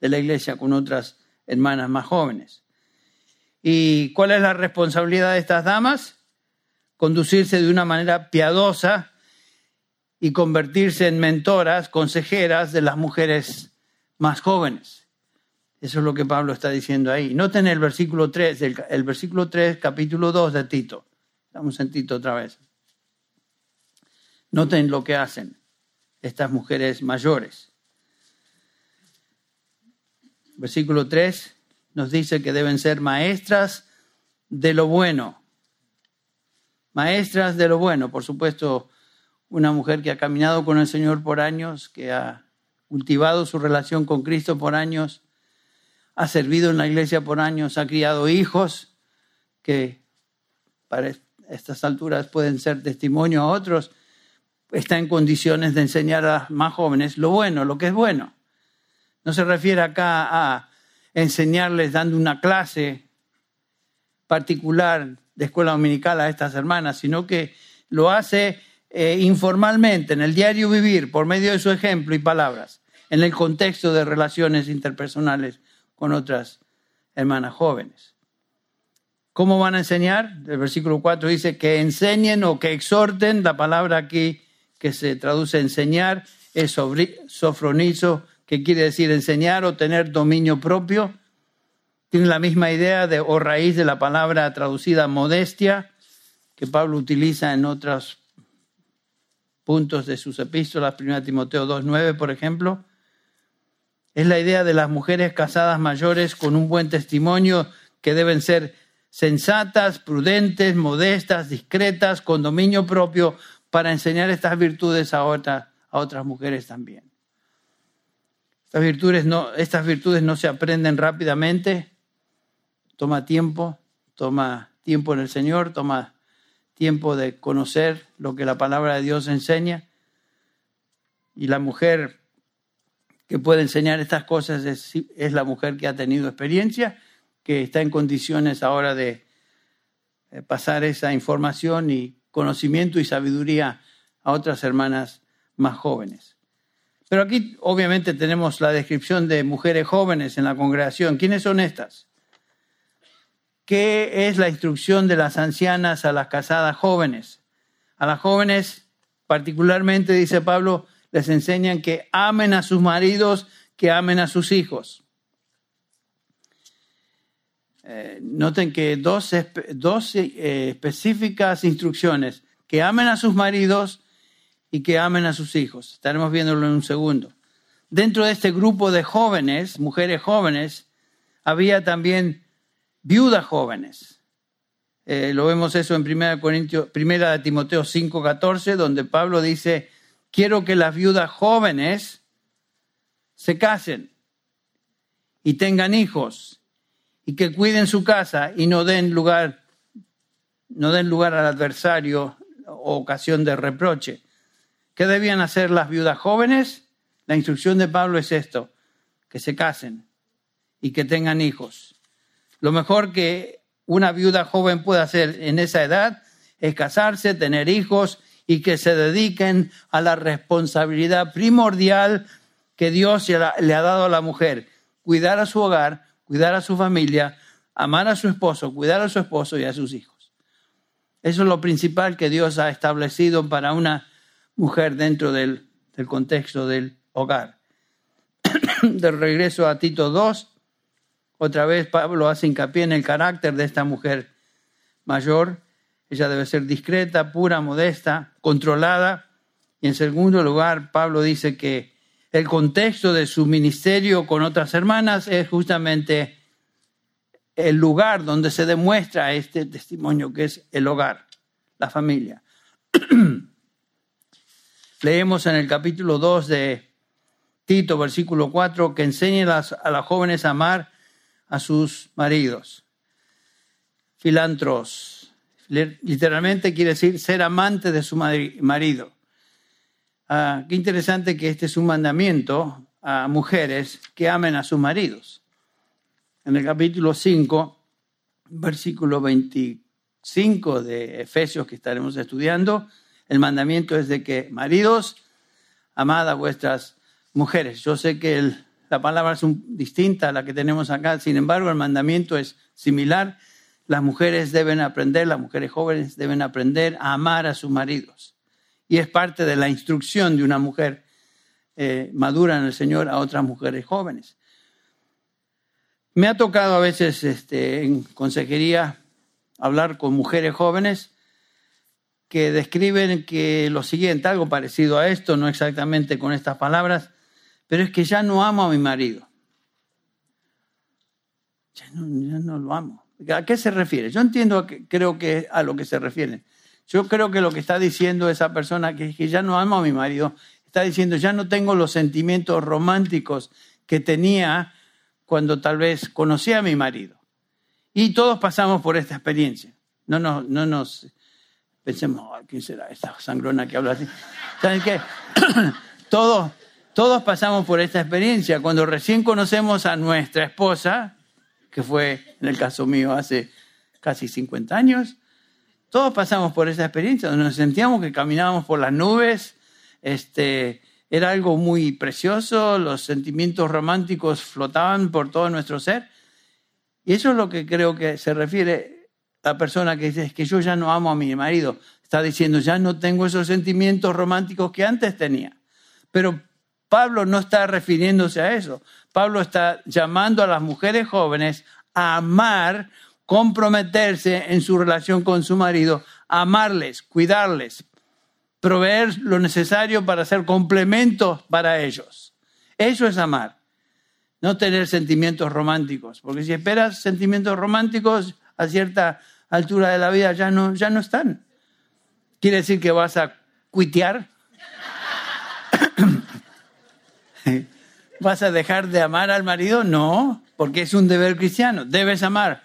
de la iglesia con otras hermanas más jóvenes. ¿Y cuál es la responsabilidad de estas damas? Conducirse de una manera piadosa y convertirse en mentoras, consejeras de las mujeres más jóvenes. Eso es lo que Pablo está diciendo ahí. Noten el versículo 3, el, versículo 3, capítulo 2 de Tito. Damos en Tito otra vez. Noten lo que hacen estas mujeres mayores. Versículo 3 nos dice que deben ser maestras de lo bueno. Maestras de lo bueno, por supuesto, una mujer que ha caminado con el Señor por años, que ha cultivado su relación con Cristo por años, ha servido en la iglesia por años, ha criado hijos que para estas alturas pueden ser testimonio a otros, está en condiciones de enseñar a más jóvenes lo bueno, lo que es bueno. No se refiere acá a enseñarles dando una clase particular de escuela dominical a estas hermanas, sino que lo hace eh, informalmente, en el diario vivir, por medio de su ejemplo y palabras, en el contexto de relaciones interpersonales con otras hermanas jóvenes. ¿Cómo van a enseñar? El versículo 4 dice que enseñen o que exhorten, la palabra aquí que se traduce enseñar es sofronizo, que quiere decir enseñar o tener dominio propio. Tiene la misma idea de o raíz de la palabra traducida modestia, que Pablo utiliza en otras puntos de sus epístolas, 1 Timoteo 2.9, por ejemplo. Es la idea de las mujeres casadas mayores con un buen testimonio que deben ser sensatas, prudentes, modestas, discretas, con dominio propio, para enseñar estas virtudes a, otras, a otras mujeres también. Estas virtudes, no, estas virtudes no se aprenden rápidamente, toma tiempo, toma tiempo en el Señor, toma tiempo de conocer lo que la palabra de Dios enseña. Y la mujer que puede enseñar estas cosas es, la mujer que ha tenido experiencia, que está en condiciones ahora de eh, pasar esa información y conocimiento y sabiduría a otras hermanas más jóvenes. Pero aquí obviamente tenemos la descripción de mujeres jóvenes en la congregación. ¿Quiénes son estas? ¿Qué es la instrucción de las ancianas a las casadas jóvenes? A las jóvenes, particularmente, dice Pablo, les enseñan que amen a sus maridos, que amen a sus hijos. Eh, noten que dos, dos eh, específicas instrucciones, que amen a sus maridos y que amen a sus hijos. Estaremos viéndolo en un segundo. Dentro de este grupo de jóvenes, mujeres jóvenes, había también viudas jóvenes. Eh, lo vemos eso en 1 Corintios, primera de Timoteo 5:14, donde Pablo dice, quiero que las viudas jóvenes se casen y tengan hijos y que cuiden su casa y no den lugar, no den lugar al adversario o ocasión de reproche. ¿Qué debían hacer las viudas jóvenes? La instrucción de Pablo es esto, que se casen y que tengan hijos. Lo mejor que una viuda joven puede hacer en esa edad es casarse, tener hijos y que se dediquen a la responsabilidad primordial que Dios le ha dado a la mujer, cuidar a su hogar, cuidar a su familia, amar a su esposo, cuidar a su esposo y a sus hijos. Eso es lo principal que Dios ha establecido para una mujer dentro del, contexto del hogar. de regreso a Tito 2, otra vez Pablo hace hincapié en el carácter de esta mujer mayor. Ella debe ser discreta, pura, modesta, controlada. Y en segundo lugar, Pablo dice que el contexto de su ministerio con otras hermanas es justamente el lugar donde se demuestra este testimonio que es el hogar, la familia. Leemos en el capítulo 2 de Tito, versículo 4, que enseñe a las jóvenes a amar a sus maridos. Filantros, literalmente quiere decir ser amante de su marido. Ah, qué interesante que este es un mandamiento a mujeres que amen a sus maridos. En el capítulo 5, versículo 25 de Efesios que estaremos estudiando, el mandamiento es de que, maridos, amad a vuestras mujeres. Yo sé que la palabra es distinta a la que tenemos acá, sin embargo, el mandamiento es similar. Las mujeres deben aprender, las mujeres jóvenes deben aprender a amar a sus maridos. Y es parte de la instrucción de una mujer eh, madura en el Señor a otras mujeres jóvenes. Me ha tocado a veces este, en consejería hablar con mujeres jóvenes que describen que lo siguiente, algo parecido a esto, no exactamente con estas palabras, pero es que ya no amo a mi marido. Ya no, no lo amo. ¿A qué se refiere? Yo entiendo, creo que a lo que se refiere. Yo creo que lo que está diciendo esa persona, que es que ya no amo a mi marido, está diciendo, ya no tengo los sentimientos románticos que tenía cuando tal vez conocí a mi marido. Y todos pasamos por esta experiencia. No nos, no nos Pensemos, ¿quién será esta sangrona que habla así? ¿Saben qué? todos, todos pasamos por esta experiencia. Cuando recién conocemos a nuestra esposa, que fue en el caso mío hace casi 50 años, todos pasamos por esa experiencia, donde nos sentíamos que caminábamos por las nubes, este, era algo muy precioso, los sentimientos románticos flotaban por todo nuestro ser. Y eso es lo que creo que se refiere la persona que dice, es que yo ya no amo a mi marido, está diciendo, ya no tengo esos sentimientos románticos que antes tenía. Pero Pablo no está refiriéndose a eso. Pablo está llamando a las mujeres jóvenes a amar, comprometerse en su relación con su marido, amarles, cuidarles, proveer lo necesario para ser complementos para ellos. Eso es amar, no tener sentimientos románticos, porque si esperas sentimientos románticos, a cierta altura de la vida ya no, ya no están. ¿Quiere decir que vas a cuitear? ¿Vas a dejar de amar al marido? No, porque es un deber cristiano. Debes amar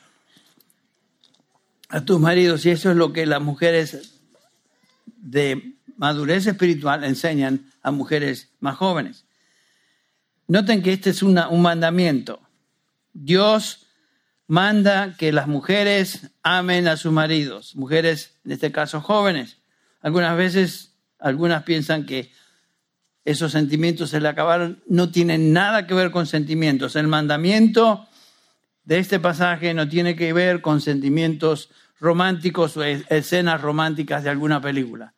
a tus maridos y eso es lo que las mujeres de madurez espiritual enseñan a mujeres más jóvenes. Noten que este es un mandamiento. Dios manda que las mujeres amen a sus maridos, mujeres en este caso jóvenes. Algunas veces, algunas piensan que esos sentimientos se le acabaron, no tienen nada que ver con sentimientos. El mandamiento de este pasaje no tiene que ver con sentimientos románticos o escenas románticas de alguna película.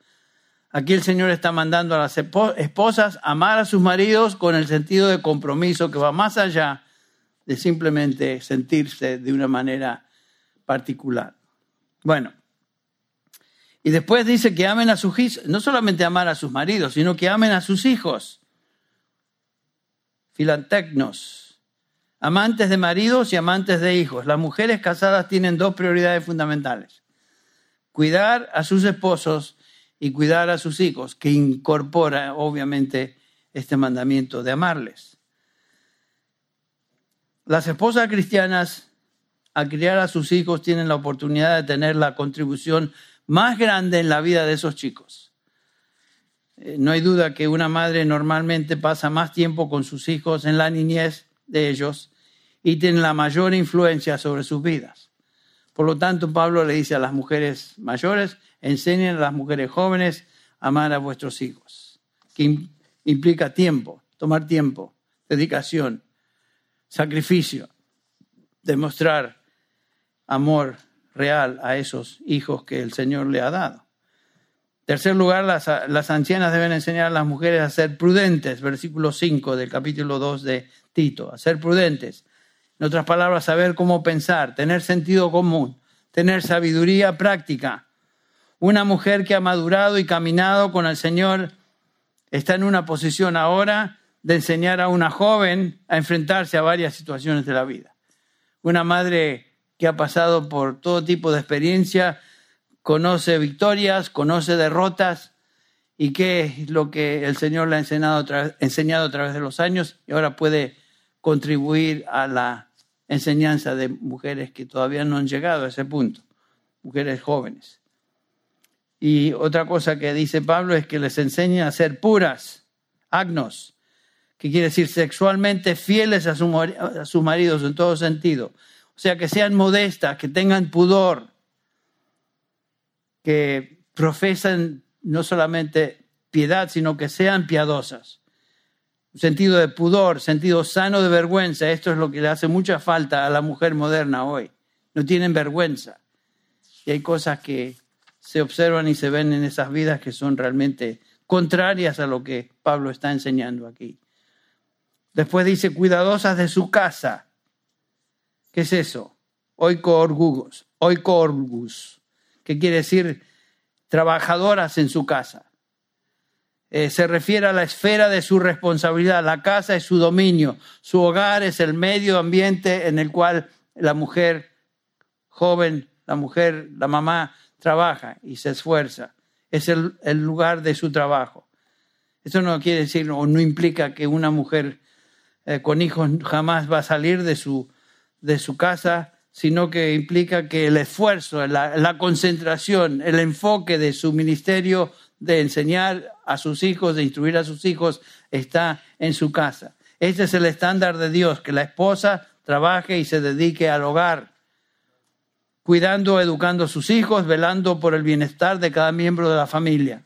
Aquí el Señor está mandando a las esposas amar a sus maridos con el sentido de compromiso que va más allá de simplemente sentirse de una manera particular. Bueno, y después dice que amen a sus hijos, no solamente amar a sus maridos, sino que amen a sus hijos. Filantecnos, amantes de maridos y amantes de hijos. Las mujeres casadas tienen dos prioridades fundamentales. Cuidar a sus esposos y cuidar a sus hijos, que incorpora obviamente este mandamiento de amarles. Las esposas cristianas al criar a sus hijos tienen la oportunidad de tener la contribución más grande en la vida de esos chicos. Eh, no hay duda que una madre normalmente pasa más tiempo con sus hijos en la niñez de ellos y tiene la mayor influencia sobre sus vidas. Por lo tanto, Pablo le dice a las mujeres mayores, enseñen a las mujeres jóvenes a amar a vuestros hijos, que implica tiempo, tomar tiempo, dedicación, sacrificio, demostrar amor real a esos hijos que el Señor le ha dado. Tercer lugar, las, las, ancianas deben enseñar a las mujeres a ser prudentes, versículo 5 del capítulo 2 de Tito, a ser prudentes. En otras palabras, saber cómo pensar, tener sentido común, tener sabiduría práctica, una mujer que ha madurado y caminado con el Señor está en una posición ahora de enseñar a una joven a enfrentarse a varias situaciones de la vida. Una madre que ha pasado por todo tipo de experiencia, conoce victorias, conoce derrotas y qué es lo que el Señor le ha enseñado, enseñado a través de los años y ahora puede contribuir a la enseñanza de mujeres que todavía no han llegado a ese punto, mujeres jóvenes. Y otra cosa que dice Pablo es que les enseña a ser puras, agnos, que quiere decir sexualmente fieles a, sus maridos en todo sentido. O sea, que sean modestas, que tengan pudor, que profesan no solamente piedad, sino que sean piadosas. Un sentido de pudor, sentido sano de vergüenza. Esto es lo que le hace mucha falta a la mujer moderna hoy. No tienen vergüenza. Y hay cosas que se observan y se ven en esas vidas que son realmente contrarias a lo que Pablo está enseñando aquí. Después dice, cuidadosas de su casa. ¿Qué es eso? Oikoorgugos, oikoorgus, que quiere decir trabajadoras en su casa. Eh, se refiere a la esfera de su responsabilidad. La casa es su dominio, su hogar es el medio ambiente en el cual la mujer joven, la mujer, la mamá, trabaja y se esfuerza. Es el, lugar de su trabajo. Eso no quiere decir o no implica que una mujer eh, con hijos jamás va a salir de su, de su casa, sino que implica que el esfuerzo, la, concentración, el enfoque de su ministerio de enseñar a sus hijos, de instruir a sus hijos, está en su casa. Este es el estándar de Dios, que la esposa trabaje y se dedique al hogar cuidando, educando a sus hijos, velando por el bienestar de cada miembro de la familia.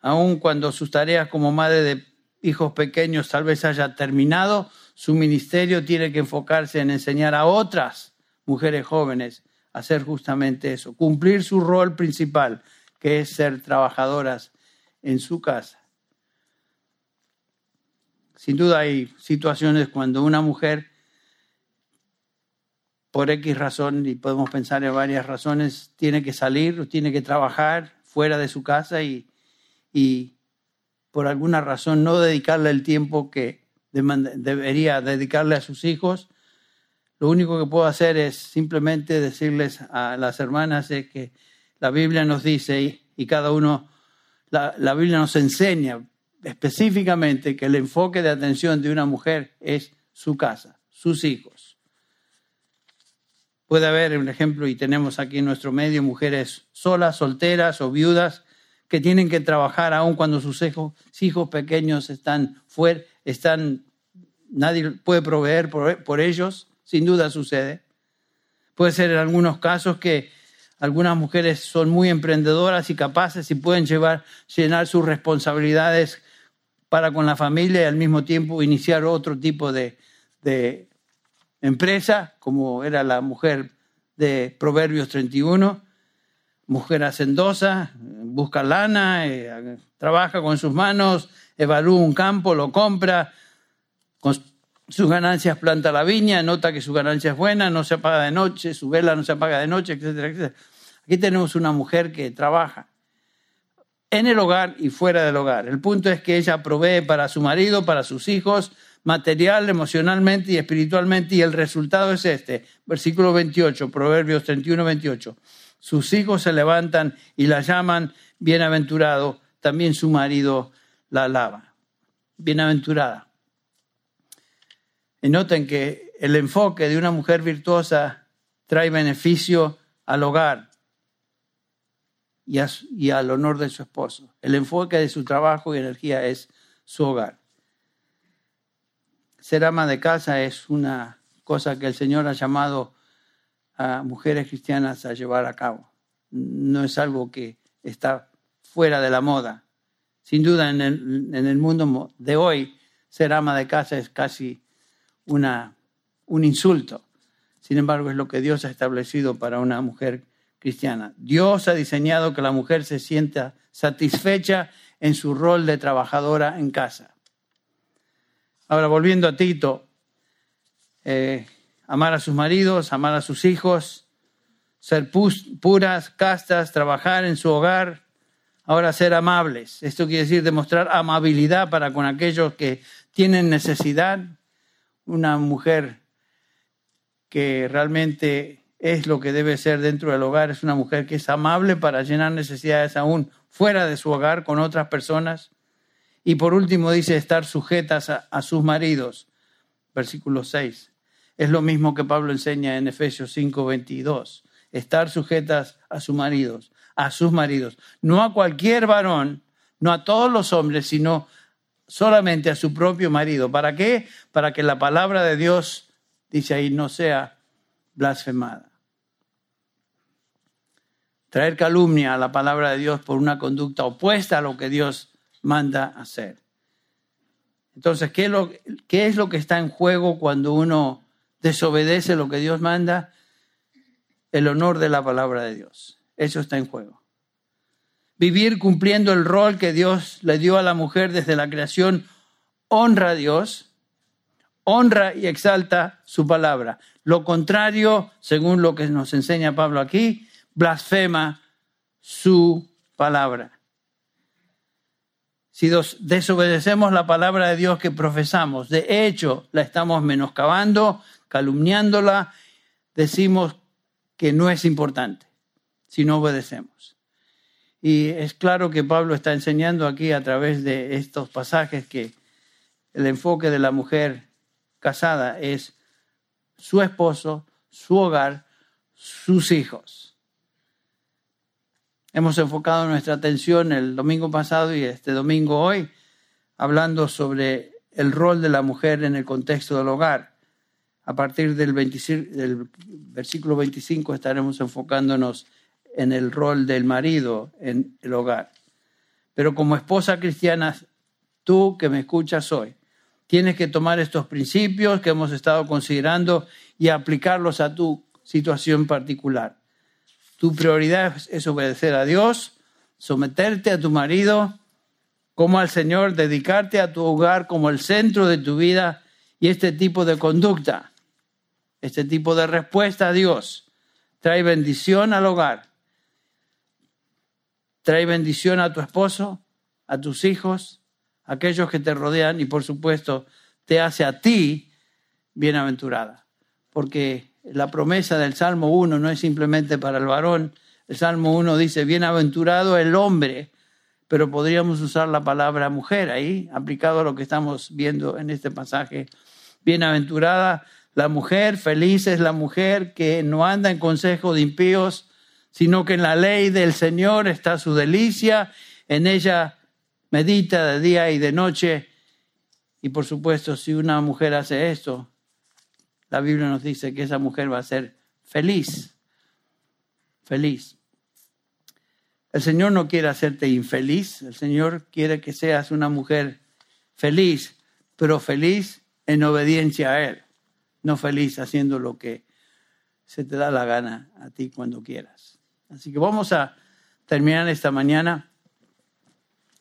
Aun cuando sus tareas como madre de hijos pequeños tal vez haya terminado, su ministerio tiene que enfocarse en enseñar a otras mujeres jóvenes a hacer justamente eso, cumplir su rol principal, que es ser trabajadoras en su casa. Sin duda hay situaciones cuando una mujer por X razón, y podemos pensar en varias razones, tiene que salir, tiene que trabajar fuera de su casa y, y por alguna razón no dedicarle el tiempo que debería dedicarle a sus hijos, lo único que puedo hacer es simplemente decirles a las hermanas que la Biblia nos dice y, cada uno, la, la Biblia nos enseña específicamente que el enfoque de atención de una mujer es su casa, sus hijos. Puede haber un ejemplo, y tenemos aquí en nuestro medio mujeres solas, solteras o viudas que tienen que trabajar aún cuando sus hijos, hijos pequeños están fuera, están, nadie puede proveer por, ellos, sin duda sucede. Puede ser en algunos casos que algunas mujeres son muy emprendedoras y capaces y pueden llevar, llenar sus responsabilidades para con la familia y al mismo tiempo iniciar otro tipo de, de empresa, como era la mujer de Proverbios 31, mujer hacendosa, busca lana, eh, trabaja con sus manos, evalúa un campo, lo compra, con sus ganancias planta la viña, nota que su ganancia es buena, no se apaga de noche, su vela no se apaga de noche, etcétera, etcétera. Aquí tenemos una mujer que trabaja en el hogar y fuera del hogar. El punto es que ella provee para su marido, para sus hijos, material, emocionalmente y espiritualmente, y el resultado es este. Versículo 28, Proverbios 31, 28. Sus hijos se levantan y la llaman bienaventurado, también su marido la alaba. Bienaventurada. Y noten que el enfoque de una mujer virtuosa trae beneficio al hogar y, al honor de su esposo. El enfoque de su trabajo y energía es su hogar ser ama de casa es una cosa que el Señor ha llamado a mujeres cristianas a llevar a cabo. No es algo que está fuera de la moda. Sin duda, en el mundo de hoy, ser ama de casa es casi una, un insulto. Sin embargo, es lo que Dios ha establecido para una mujer cristiana. Dios ha diseñado que la mujer se sienta satisfecha en su rol de trabajadora en casa. Ahora, volviendo a Tito, eh, amar a sus maridos, amar a sus hijos, ser puras, castas, trabajar en su hogar, ahora ser amables. Esto quiere decir demostrar amabilidad para con aquellos que tienen necesidad. Una mujer que realmente es lo que debe ser dentro del hogar, es una mujer que es amable para llenar necesidades aún fuera de su hogar con otras personas. Y por último dice estar sujetas a, sus maridos. Versículo 6. Es lo mismo que Pablo enseña en Efesios 5, 22. Estar sujetas a sus maridos, a sus maridos. No a cualquier varón, no a todos los hombres, sino solamente a su propio marido. ¿Para qué? Para que la palabra de Dios, dice ahí, no sea blasfemada. Traer calumnia a la palabra de Dios por una conducta opuesta a lo que Dios manda hacer. Entonces, ¿qué es, lo, ¿qué es lo que está en juego cuando uno desobedece lo que Dios manda? El honor de la palabra de Dios. Eso está en juego. Vivir cumpliendo el rol que Dios le dio a la mujer desde la creación honra a Dios, honra y exalta su palabra. Lo contrario, según lo que nos enseña Pablo aquí, blasfema su palabra. Si desobedecemos la palabra de Dios que profesamos, de hecho la estamos menoscabando, calumniándola, decimos que no es importante si no obedecemos. Y es claro que Pablo está enseñando aquí a través de estos pasajes que el enfoque de la mujer casada es su esposo, su hogar, sus hijos. Hemos enfocado nuestra atención el domingo pasado y este domingo hoy hablando sobre el rol de la mujer en el contexto del hogar. A partir del, del versículo 25 estaremos enfocándonos en el rol del marido en el hogar. Pero como esposa cristiana, tú que me escuchas hoy, tienes que tomar estos principios que hemos estado considerando y aplicarlos a tu situación particular. Tu prioridad es obedecer a Dios, someterte a tu marido como al Señor, dedicarte a tu hogar como el centro de tu vida y este tipo de conducta, este tipo de respuesta a Dios trae bendición al hogar, trae bendición a tu esposo, a tus hijos, a aquellos que te rodean y por supuesto te hace a ti bienaventurada, porque la promesa del Salmo 1 no es simplemente para el varón. El Salmo 1 dice, bienaventurado el hombre, pero podríamos usar la palabra mujer ahí, aplicado a lo que estamos viendo en este pasaje. Bienaventurada La mujer feliz es la mujer que no anda en consejo de impíos, sino que en la ley del Señor está su delicia, en ella medita de día y de noche. Y por supuesto, si una mujer hace esto, la Biblia nos dice que esa mujer va a ser feliz, feliz. El Señor no quiere hacerte infeliz, el Señor quiere que seas una mujer feliz, pero feliz en obediencia a Él, no feliz haciendo lo que se te da la gana a ti cuando quieras. Así que vamos a terminar esta mañana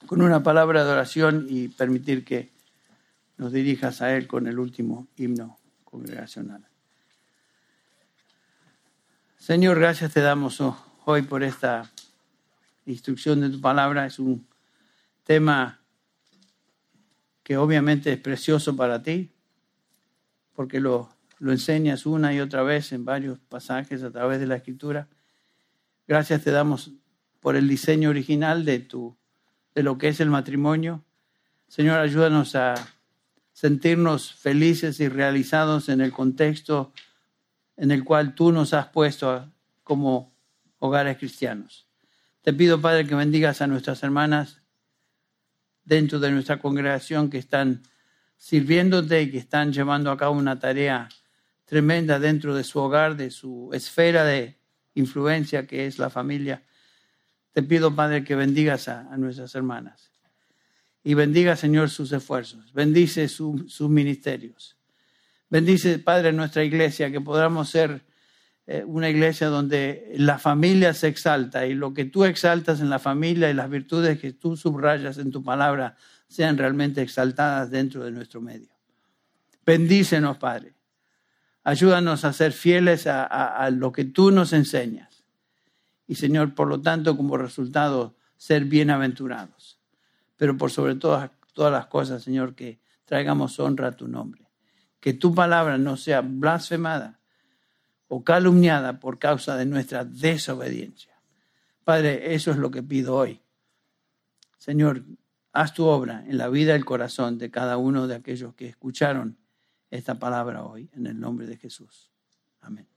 con una palabra de oración y permitir que nos dirijas a Él con el último himno congregacional. Señor, gracias te damos hoy por esta instrucción de tu palabra. Es un tema que obviamente es precioso para ti, porque lo, lo enseñas una y otra vez en varios pasajes a través de la escritura. Gracias te damos por el diseño original de, tu, de lo que es el matrimonio. Señor, ayúdanos a sentirnos felices y realizados en el contexto en el cual tú nos has puesto como hogares cristianos. Te pido, Padre, que bendigas a nuestras hermanas dentro de nuestra congregación que están sirviéndote y que están llevando a cabo una tarea tremenda dentro de su hogar, de su esfera de influencia que es la familia. Te pido, Padre, que bendigas a, nuestras hermanas y bendiga, Señor, sus esfuerzos. Bendice sus ministerios. Bendice, Padre, nuestra iglesia, que podamos ser eh, una iglesia donde la familia se exalta y lo que tú exaltas en la familia y las virtudes que tú subrayas en tu palabra sean realmente exaltadas dentro de nuestro medio. Bendícenos, Padre. Ayúdanos a ser fieles a, lo que tú nos enseñas. Y, Señor, por lo tanto, como resultado, ser bienaventurados. Pero por sobre todas, todas las cosas, Señor, que traigamos honra a tu nombre. Que tu palabra no sea blasfemada o calumniada por causa de nuestra desobediencia. Padre, eso es lo que pido hoy. Señor, haz tu obra en la vida y el corazón de cada uno de aquellos que escucharon esta palabra hoy, en el nombre de Jesús. Amén.